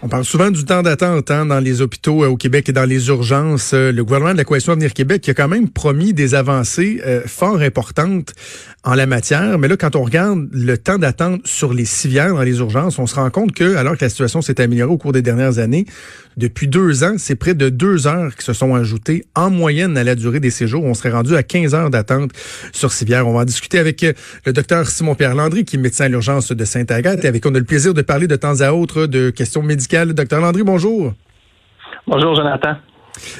On parle souvent du temps d'attente hein, dans les hôpitaux euh, au Québec et dans les urgences. Euh, le gouvernement de la Coalition Avenir Québec a quand même promis des avancées euh, fort importantes en la matière. Mais là, quand on regarde le temps d'attente sur les civières dans les urgences, on se rend compte que, alors que la situation s'est améliorée au cours des dernières années, depuis deux ans, c'est près de deux heures qui se sont ajoutées en moyenne à la durée des séjours. On serait rendu à 15 heures d'attente sur civière. On va en discuter avec le docteur Simon-Pierre Landry, qui est médecin à l'urgence de Sainte-Agathe, avec on a le plaisir de parler de temps à autre de questions médicales Docteur Landry, bonjour. Bonjour, Jonathan.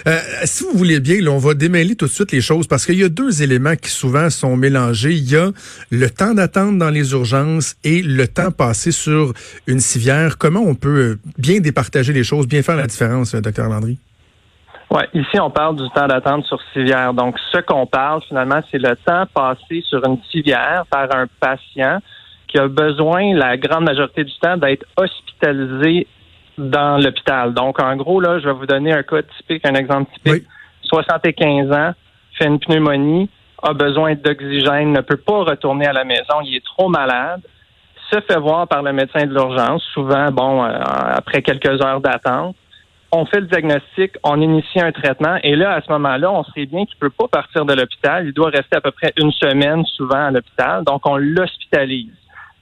Euh, si vous voulez bien, on va démêler tout de suite les choses parce qu'il y a deux éléments qui souvent sont mélangés. Il y a le temps d'attente dans les urgences et le temps passé sur une civière. Comment on peut bien départager les choses, bien faire la différence, euh, docteur Landry? Oui, ici, on parle du temps d'attente sur civière. Donc, ce qu'on parle, finalement, c'est le temps passé sur une civière par un patient qui a besoin, la grande majorité du temps, d'être hospitalisé dans l'hôpital. Donc, en gros, là, je vais vous donner un cas typique, un exemple typique. 75 ans, fait une pneumonie, a besoin d'oxygène, ne peut pas retourner à la maison, il est trop malade, se fait voir par le médecin de l'urgence, souvent, bon, euh, après quelques heures d'attente. On fait le diagnostic, on initie un traitement, et là, à ce moment-là, on sait bien qu'il peut pas partir de l'hôpital. Il doit rester à peu près une semaine, souvent, à l'hôpital. Donc, on l'hospitalise.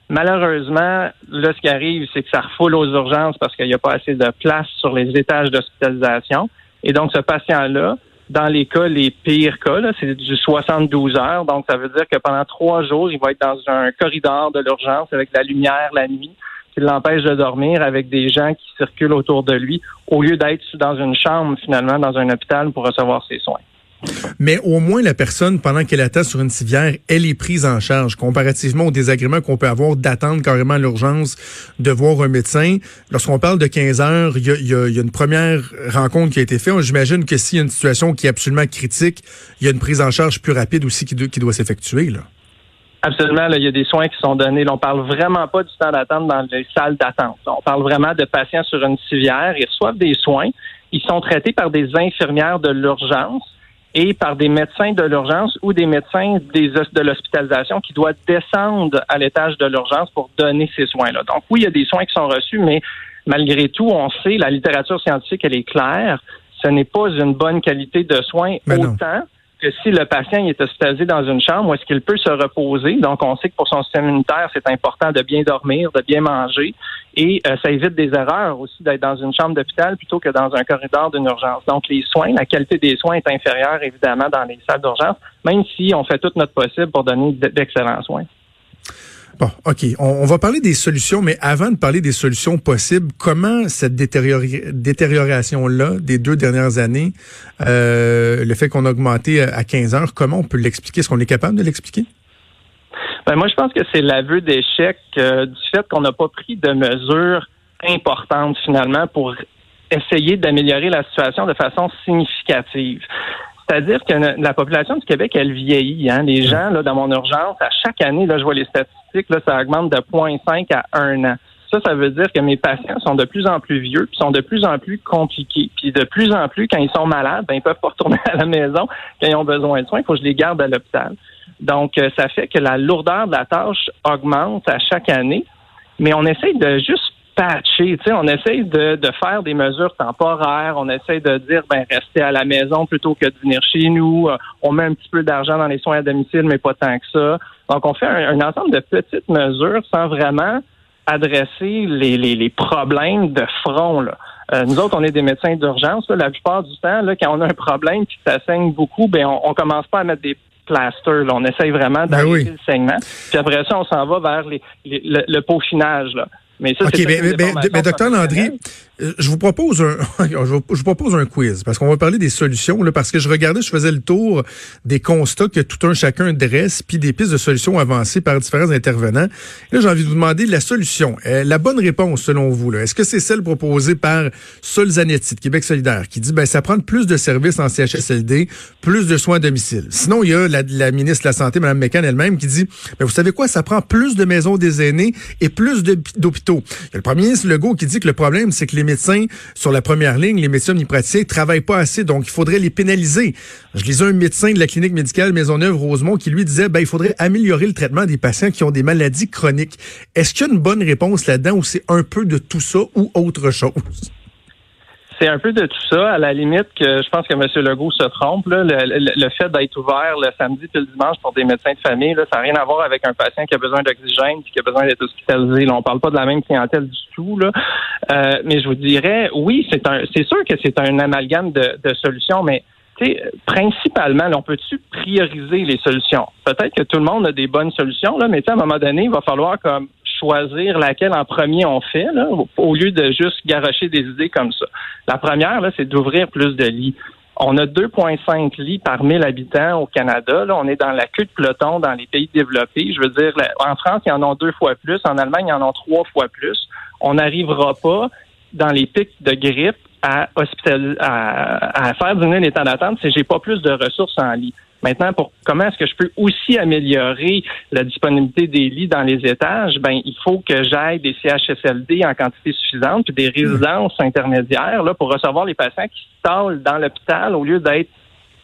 Malheureusement, là, ce qui arrive, c'est que ça refoule aux urgences parce qu'il n'y a pas assez de place sur les étages d'hospitalisation. Et donc, ce patient-là, dans les cas, les pires cas, c'est du 72 heures. Donc, ça veut dire que pendant trois jours, il va être dans un corridor de l'urgence avec la lumière la nuit qui l'empêche de dormir avec des gens qui circulent autour de lui au lieu d'être dans une chambre, finalement, dans un hôpital pour recevoir ses soins. Mais au moins, la personne, pendant qu'elle attend sur une civière, elle est prise en charge, comparativement au désagrément qu'on peut avoir d'attendre carrément l'urgence de voir un médecin. Lorsqu'on parle de 15 heures, il y a, une première rencontre qui a été faite. J'imagine que s'il y a une situation qui est absolument critique, il y a une prise en charge plus rapide aussi qui, doit, s'effectuer. Là. Absolument, il y a des soins qui sont donnés. On on parle vraiment pas du temps d'attente dans les salles d'attente. On parle vraiment de patients sur une civière. Ils reçoivent des soins. Ils sont traités par des infirmières de l'urgence et par des médecins de l'urgence ou des médecins des, de l'hospitalisation qui doivent descendre à l'étage de l'urgence pour donner ces soins-là. Donc oui, il y a des soins qui sont reçus, mais malgré tout, on sait, la littérature scientifique, elle est claire, ce n'est pas une bonne qualité de soins autant que si le patient est hospitalisé dans une chambre, où est-ce qu'il peut se reposer? Donc, on sait que pour son système immunitaire, c'est important de bien dormir, de bien manger, et euh, ça évite des erreurs aussi d'être dans une chambre d'hôpital plutôt que dans un corridor d'une urgence. Donc, les soins, la qualité des soins est inférieure, évidemment, dans les salles d'urgence, même si on fait tout notre possible pour donner d'excellents soins. Bon, OK. On, va parler des solutions, mais avant de parler des solutions possibles, comment cette détérioration-là des deux dernières années, euh, le fait qu'on a augmenté à 15 heures, comment on peut l'expliquer? Est-ce qu'on est capable de l'expliquer? Ben moi, je pense que c'est l'aveu d'échec euh, du fait qu'on n'a pas pris de mesures importantes finalement pour essayer d'améliorer la situation de façon significative. C'est-à-dire que la population du Québec, elle vieillit. Hein? Les gens, là, dans mon urgence, à chaque année, là, je vois les statistiques, ça augmente de 0.5 à 1 an. Ça, ça veut dire que mes patients sont de plus en plus vieux, puis sont de plus en plus compliqués. Puis de plus en plus, quand ils sont malades, ben, ils peuvent pas retourner à la maison quand ils ont besoin de soins. Il faut que je les garde à l'hôpital. Donc, euh, ça fait que la lourdeur de la tâche augmente à chaque année. Mais on essaye de juste patcher. Tu sais, on essaye de, faire des mesures temporaires. On essaye de dire, ben, rester à la maison plutôt que de venir chez nous. Euh, on met un petit peu d'argent dans les soins à domicile, mais pas tant que ça. Donc, on fait un, ensemble de petites mesures sans vraiment adresser les, les, les problèmes de front. Là. Euh, nous autres, on est des médecins d'urgence. La plupart du temps, là, quand on a un problème qui ça saigne beaucoup, ben on, on commence pas à mettre des plasters. Là. On essaye vraiment ben d'arrêter le saignement. Puis après ça, on s'en va vers les, le, le peaufinage. Là. Mais ça, OK, mais, mais, mais, docteur Landry, je vous propose un, je vous propose un quiz parce qu'on va parler des solutions là, parce que je regardais, je faisais le tour des constats que tout un chacun dresse puis des pistes de solutions avancées par différents intervenants. Là, j'ai envie de vous demander la solution, euh, la bonne réponse selon vous. Est-ce que c'est celle proposée par Sol Zanetti de Québec solidaire qui dit ben ça prend plus de services en CHSLD, plus de soins à domicile. Sinon, il y a la, ministre de la santé, Mme Mécan elle-même, qui dit ben vous savez quoi, ça prend plus de maisons des aînés et plus d'hôpitaux. Il y a le premier ministre Legault qui dit que le problème c'est que les médecins sur la première ligne, les médecins omnipraticiens, travaillent pas assez, donc il faudrait les pénaliser. Je lisais un médecin de la clinique médicale Maisonneuve-Rosemont qui lui disait, ben, il faudrait améliorer le traitement des patients qui ont des maladies chroniques. Est-ce qu'il y a une bonne réponse là-dedans ou c'est un peu de tout ça ou autre chose? C'est un peu de tout ça. À la limite, que je pense que M. Legault se trompe. Le, fait d'être ouvert le samedi et le dimanche pour des médecins de famille, là, ça n'a rien à voir avec un patient qui a besoin d'oxygène qui a besoin d'être hospitalisé. Là, on parle pas de la même clientèle du tout. Là. Euh, mais je vous dirais, oui, c'est un, c'est sûr que c'est un amalgame de, de solutions, mais principalement, on peut-tu prioriser les solutions? Peut-être que tout le monde a des bonnes solutions, là, mais à un moment donné, il va falloir comme choisir laquelle en premier on fait, là, au lieu de juste garocher des idées comme ça. La première, là, c'est d'ouvrir plus de lits. On a 2,5 lits par 1000 habitants au Canada. Là, on est dans la queue de peloton dans les pays développés. Je veux dire, en France, il y en a deux fois plus. En Allemagne, il y en a trois fois plus. On n'arrivera pas dans les pics de grippe à, à, à faire diminuer les d'attente si j'ai pas plus de ressources en lit. Maintenant, pour comment est-ce que je peux aussi améliorer la disponibilité des lits dans les étages? Ben, il faut que j'aille des CHSLD en quantité suffisante, puis des résidences intermédiaires là, pour recevoir les patients qui stallent dans l'hôpital au lieu d'être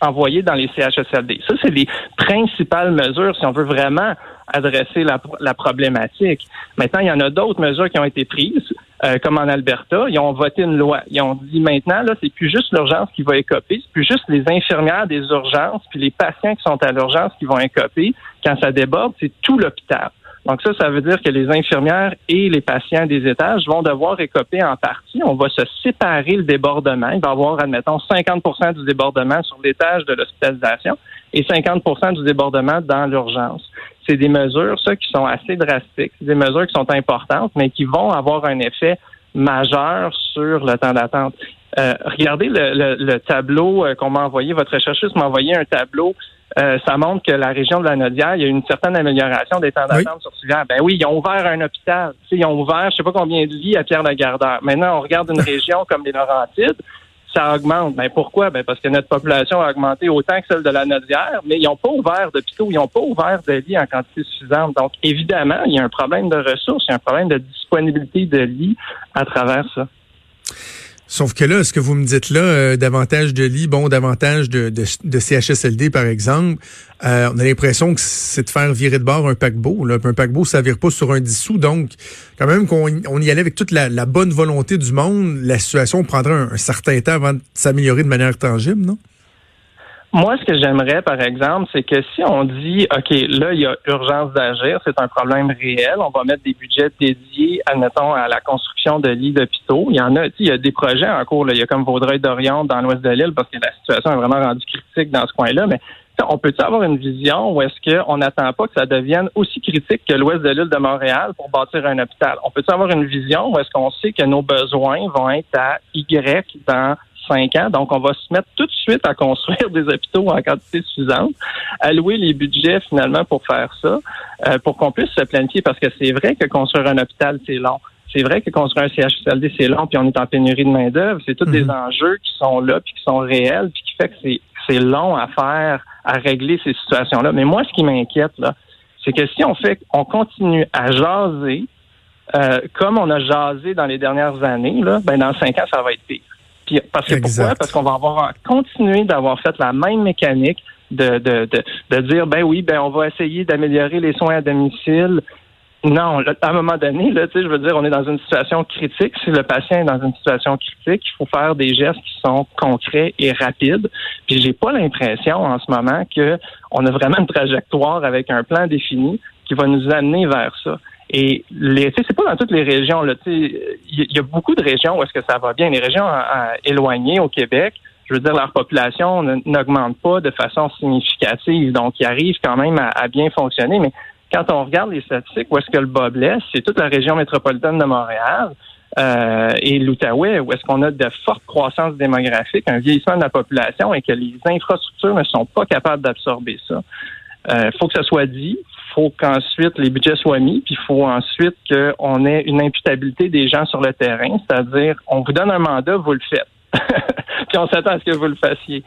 envoyés dans les CHSLD. Ça, c'est les principales mesures si on veut vraiment adresser la, la problématique. Maintenant, il y en a d'autres mesures qui ont été prises. Euh, comme en Alberta, ils ont voté une loi. Ils ont dit maintenant, là, c'est plus juste l'urgence qui va écoper, c'est plus juste les infirmières des urgences, puis les patients qui sont à l'urgence qui vont écoper. Quand ça déborde, c'est tout l'hôpital. Donc ça, ça veut dire que les infirmières et les patients des étages vont devoir écoper en partie. On va se séparer le débordement. Il va y avoir, admettons, 50% du débordement sur l'étage de l'hospitalisation et 50% du débordement dans l'urgence c'est des mesures, ça, qui sont assez drastiques, c'est des mesures qui sont importantes, mais qui vont avoir un effet majeur sur le temps d'attente. Euh, regardez le, tableau euh, qu'on m'a envoyé. Votre chercheuse m'a envoyé un tableau. Euh, ça montre que la région de la Nodière, il y a une certaine amélioration des temps d'attente sur Sylvain. Ben oui, ils ont ouvert un hôpital. ils ont ouvert, je sais pas combien de lits à Pierre-Lagardeur. Maintenant, on regarde une région comme les Laurentides ça augmente. Ben pourquoi? Ben parce que notre population a augmenté autant que celle de la Nodière, mais ils n'ont pas ouvert d'hôpitaux, ils n'ont pas ouvert de lits en quantité suffisante. Donc, évidemment, il y a un problème de ressources, il y a un problème de disponibilité de lits à travers ça. Sauf que là, ce que vous me dites là, euh, davantage de lits, bon, davantage de, de, CHSLD, par exemple, euh, on a l'impression que c'est de faire virer de bord un paquebot. Là. Un paquebot, ça vire pas sur un dissous. Donc, quand même qu'on on y allait avec toute la, bonne volonté du monde, la situation prendrait un certain temps avant de s'améliorer de manière tangible, non? Moi, ce que j'aimerais, par exemple, c'est que si on dit, OK, là, il y a urgence d'agir, c'est un problème réel, on va mettre des budgets dédiés, admettons, à la construction de lits d'hôpitaux. Il y en a, il y a des projets en cours, là. il y a comme Vaudreuil-Dorion dans l'ouest de l'île, parce que la situation est vraiment rendue critique dans ce coin-là, mais on peut avoir une vision où est-ce qu'on n'attend pas que ça devienne aussi critique que l'ouest de l'île de Montréal pour bâtir un hôpital? On peut avoir une vision où est-ce qu'on sait que nos besoins vont être à Y dans cinq ans. Donc, on va se mettre tout de suite à construire des hôpitaux en quantité suffisante, allouer les budgets finalement pour faire ça, euh, pour qu'on puisse se planifier, parce que c'est vrai que construire un hôpital, c'est long. C'est vrai que construire un CHSLD, c'est long, puis on est en pénurie de main-d'œuvre. C'est tous des mhm. enjeux qui sont là, puis qui sont réels, puis qui fait que c'est, c'est long à faire, à régler ces situations-là. Mais moi, ce qui m'inquiète, là, c'est que si on fait, on continue à jaser, euh, comme on a jasé dans les dernières années, là, ben dans cinq ans, ça va être pire parce que pourquoi? Parce qu'on va avoir continué d'avoir fait la même mécanique de, de, de, de, dire ben oui, ben on va essayer d'améliorer les soins à domicile. Non, à un moment donné, là, je veux dire, on est dans une situation critique. Si le patient est dans une situation critique, il faut faire des gestes qui sont concrets et rapides. Puis j'ai pas l'impression en ce moment que on a vraiment une trajectoire avec un plan défini qui va nous amener vers ça. Et les, c'est pas dans toutes les régions. Il y, a beaucoup de régions où est-ce que ça va bien. Les régions éloignées au Québec, je veux dire, leur population n'augmente pas de façon significative. Donc, ils arrivent quand même à, bien fonctionner. Mais quand on regarde les statistiques, où est-ce que le bas blesse, c'est toute la région métropolitaine de Montréal. Euh, et l'Outaouais, où est-ce qu'on a de fortes croissances démographiques, un vieillissement de la population et que les infrastructures ne sont pas capables d'absorber ça. Il euh, faut que ça soit dit, faut qu'ensuite les budgets soient mis, puis il faut ensuite qu'on ait une imputabilité des gens sur le terrain, c'est-à-dire on vous donne un mandat, vous le faites. puis on s'attend à ce que vous le fassiez.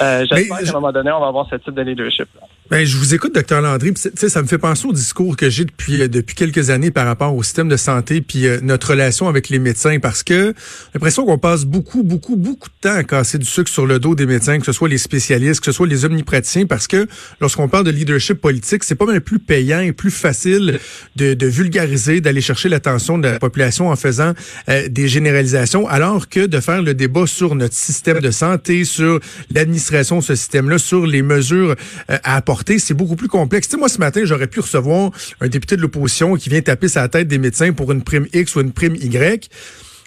Euh, J'espère qu'à un moment donné, on va avoir ce type de leadership. -là. Ben, je vous écoute, docteur Landry. Ça me fait penser au discours que j'ai depuis euh, depuis quelques années par rapport au système de santé puis euh, notre relation avec les médecins, parce que l'impression qu'on passe beaucoup, beaucoup, beaucoup de temps à casser du sucre sur le dos des médecins, que ce soit les spécialistes, que ce soit les omnipraticiens, parce que lorsqu'on parle de leadership politique, c'est pas mal plus payant et plus facile de, de vulgariser, d'aller chercher l'attention de la population en faisant euh, des généralisations, alors que de faire le débat sur notre système de santé, sur l'administration de ce système-là, sur les mesures à apporter c'est beaucoup plus complexe. Tu sais, moi, ce matin, j'aurais pu recevoir un député de l'opposition qui vient taper sa tête des médecins pour une prime X ou une prime Y.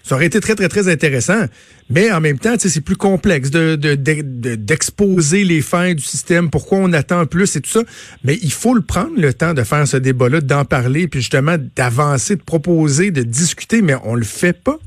Ça aurait été très, très, très intéressant. Mais en même temps, c'est plus complexe de, d'exposer les fins du système, pourquoi on attend plus et tout ça. Mais il faut le prendre le temps de faire ce débat-là, d'en parler, puis justement d'avancer, de proposer, de discuter, mais on le fait pas.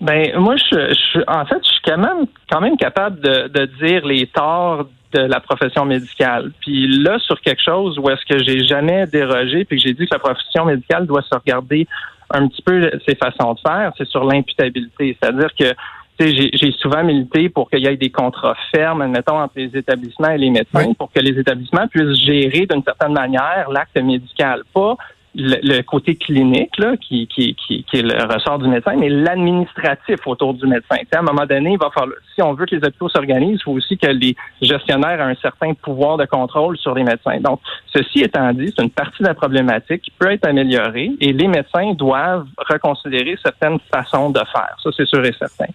Ben moi, je, en fait, je suis quand même, quand même capable de, de dire les torts de la profession médicale. Puis là, sur quelque chose où est-ce que j'ai jamais dérogé, puis que j'ai dit que la profession médicale doit se regarder un petit peu ses façons de faire, c'est sur l'imputabilité. C'est-à-dire que j'ai souvent milité pour qu'il y ait des contrats fermes, admettons, entre les établissements et les médecins, pour que les établissements puissent gérer d'une certaine manière l'acte médical, pas le, côté clinique là, qui, qui, qui, qui, est le ressort du médecin, mais l'administratif autour du médecin. à un moment donné, il va falloir, si on veut que les hôpitaux s'organisent, il faut aussi que les gestionnaires aient un certain pouvoir de contrôle sur les médecins. Donc, ceci étant dit, c'est une partie de la problématique qui peut être améliorée et les médecins doivent reconsidérer certaines façons de faire. Ça, c'est sûr et certain.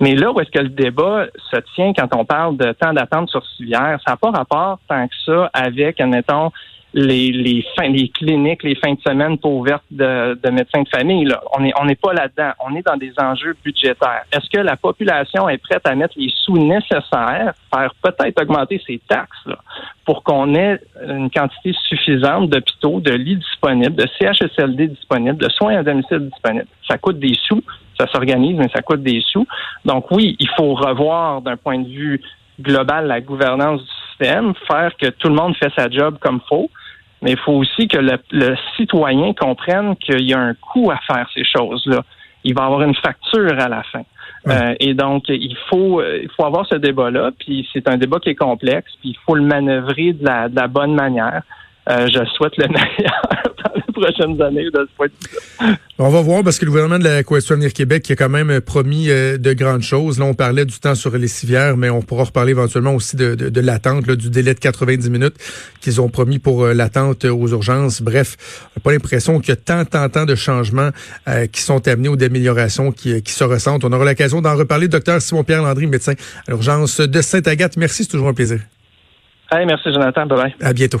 Mais là où est-ce que le débat se tient quand on parle de temps d'attente sur civière, ça n'a pas rapport tant que ça avec, admettons, les, les, fins, les cliniques, les fins de semaine pas ouvertes de, de médecins de famille. Là. On n'est on est pas là-dedans. On est dans des enjeux budgétaires. Est-ce que la population est prête à mettre les sous nécessaires, faire peut-être augmenter ses taxes là, pour qu'on ait une quantité suffisante d'hôpitaux, de lits disponibles, de CHSLD disponibles, de soins à domicile disponibles? Ça coûte des sous. Ça s'organise, mais ça coûte des sous. Donc oui, il faut revoir d'un point de vue global la gouvernance du système, faire que tout le monde fait sa job comme faut mais il faut aussi que le, citoyen comprenne qu'il y a un coût à faire ces choses-là. Il va avoir une facture à la fin. Euh, et donc, il faut, il faut avoir ce débat-là, puis c'est un débat qui est complexe, puis il faut le manœuvrer de la, de la bonne manière. Euh, je souhaite le meilleur dans les prochaines années de ce point de vue. On va voir parce que le gouvernement de la Coalition Avenir Québec qui a quand même promis euh, de grandes choses. Là, on parlait du temps sur les civières, mais on pourra reparler éventuellement aussi de, de, de l'attente, du délai de 90 minutes qu'ils ont promis pour euh, l'attente aux urgences. Bref, on n'a pas l'impression qu'il y a tant, tant, tant de changements qui sont amenés ou d'améliorations qui, qui se ressentent. On aura l'occasion d'en reparler. Docteur Simon-Pierre Landry, médecin à l'urgence de Sainte-Agathe. Merci, c'est toujours un plaisir. Hey, merci Jonathan. Bye bye. À bientôt.